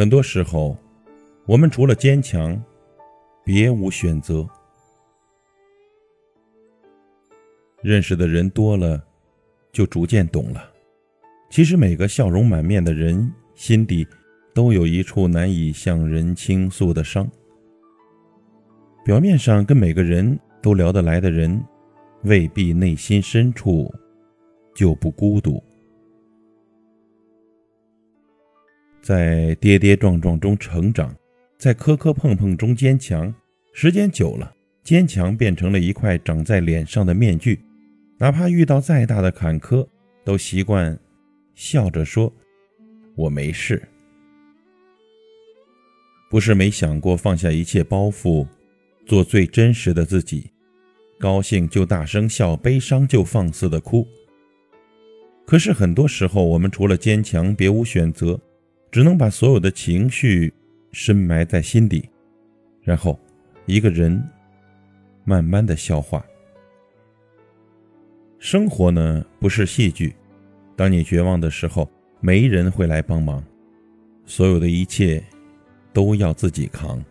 很多时候，我们除了坚强，别无选择。认识的人多了，就逐渐懂了。其实每个笑容满面的人，心底都有一处难以向人倾诉的伤。表面上跟每个人都聊得来的人，未必内心深处就不孤独。在跌跌撞撞中成长，在磕磕碰碰中坚强，时间久了，坚强变成了一块长在脸上的面具。哪怕遇到再大的坎坷，都习惯笑着说：“我没事。”不是没想过放下一切包袱，做最真实的自己，高兴就大声笑，悲伤就放肆的哭。可是很多时候，我们除了坚强，别无选择，只能把所有的情绪深埋在心底，然后一个人慢慢的消化。生活呢不是戏剧，当你绝望的时候，没人会来帮忙，所有的一切都要自己扛。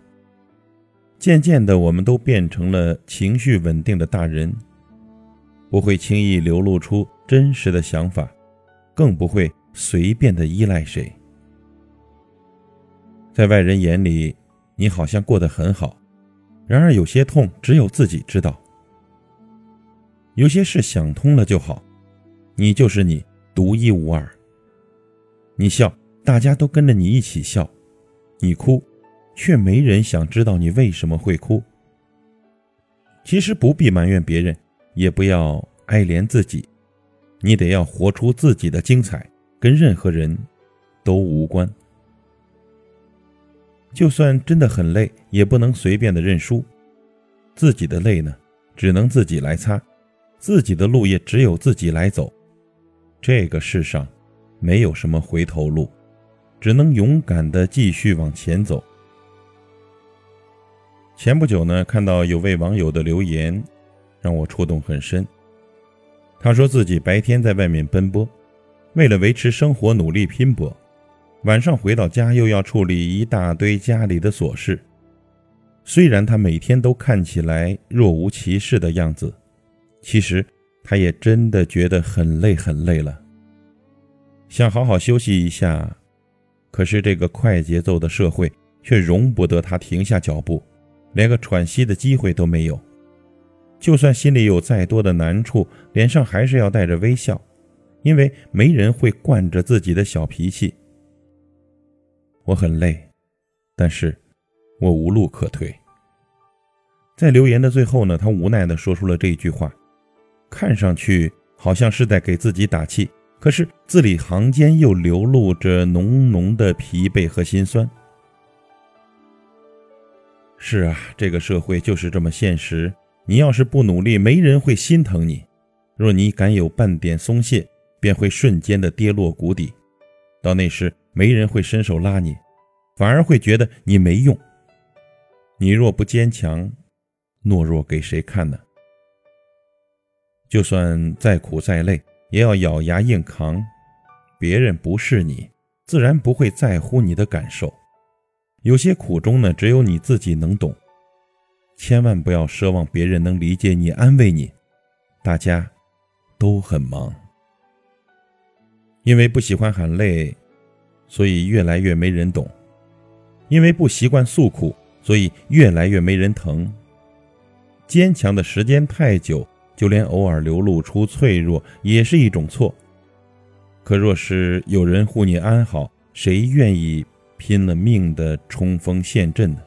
渐渐的，我们都变成了情绪稳定的大人，不会轻易流露出真实的想法，更不会随便的依赖谁。在外人眼里，你好像过得很好，然而有些痛只有自己知道。有些事想通了就好，你就是你，独一无二。你笑，大家都跟着你一起笑；你哭，却没人想知道你为什么会哭。其实不必埋怨别人，也不要哀怜自己，你得要活出自己的精彩，跟任何人都无关。就算真的很累，也不能随便的认输。自己的泪呢，只能自己来擦。自己的路也只有自己来走，这个世上没有什么回头路，只能勇敢的继续往前走。前不久呢，看到有位网友的留言，让我触动很深。他说自己白天在外面奔波，为了维持生活努力拼搏，晚上回到家又要处理一大堆家里的琐事。虽然他每天都看起来若无其事的样子。其实，他也真的觉得很累很累了，想好好休息一下，可是这个快节奏的社会却容不得他停下脚步，连个喘息的机会都没有。就算心里有再多的难处，脸上还是要带着微笑，因为没人会惯着自己的小脾气。我很累，但是我无路可退。在留言的最后呢，他无奈地说出了这一句话。看上去好像是在给自己打气，可是字里行间又流露着浓浓的疲惫和心酸。是啊，这个社会就是这么现实。你要是不努力，没人会心疼你；若你敢有半点松懈，便会瞬间的跌落谷底。到那时，没人会伸手拉你，反而会觉得你没用。你若不坚强，懦弱给谁看呢？就算再苦再累，也要咬牙硬扛。别人不是你，自然不会在乎你的感受。有些苦衷呢，只有你自己能懂。千万不要奢望别人能理解你、安慰你。大家都很忙，因为不喜欢喊累，所以越来越没人懂；因为不习惯诉苦，所以越来越没人疼。坚强的时间太久。就连偶尔流露出脆弱也是一种错。可若是有人护你安好，谁愿意拼了命的冲锋陷阵呢？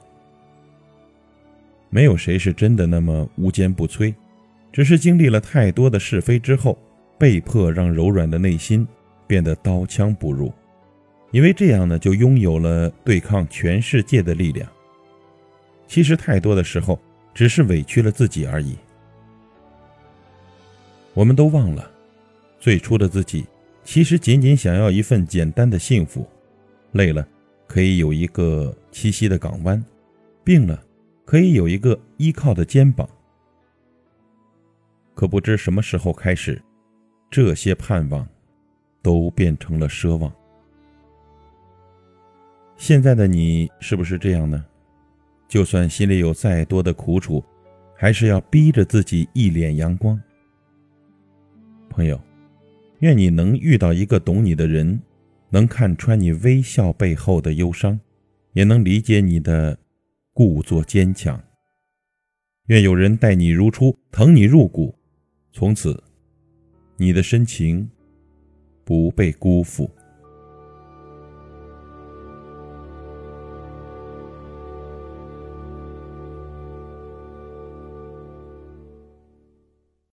没有谁是真的那么无坚不摧，只是经历了太多的是非之后，被迫让柔软的内心变得刀枪不入，因为这样呢就拥有了对抗全世界的力量。其实太多的时候，只是委屈了自己而已。我们都忘了，最初的自己其实仅仅想要一份简单的幸福。累了，可以有一个栖息的港湾；病了，可以有一个依靠的肩膀。可不知什么时候开始，这些盼望都变成了奢望。现在的你是不是这样呢？就算心里有再多的苦楚，还是要逼着自己一脸阳光。朋友，愿你能遇到一个懂你的人，能看穿你微笑背后的忧伤，也能理解你的故作坚强。愿有人待你如初，疼你入骨，从此，你的深情不被辜负。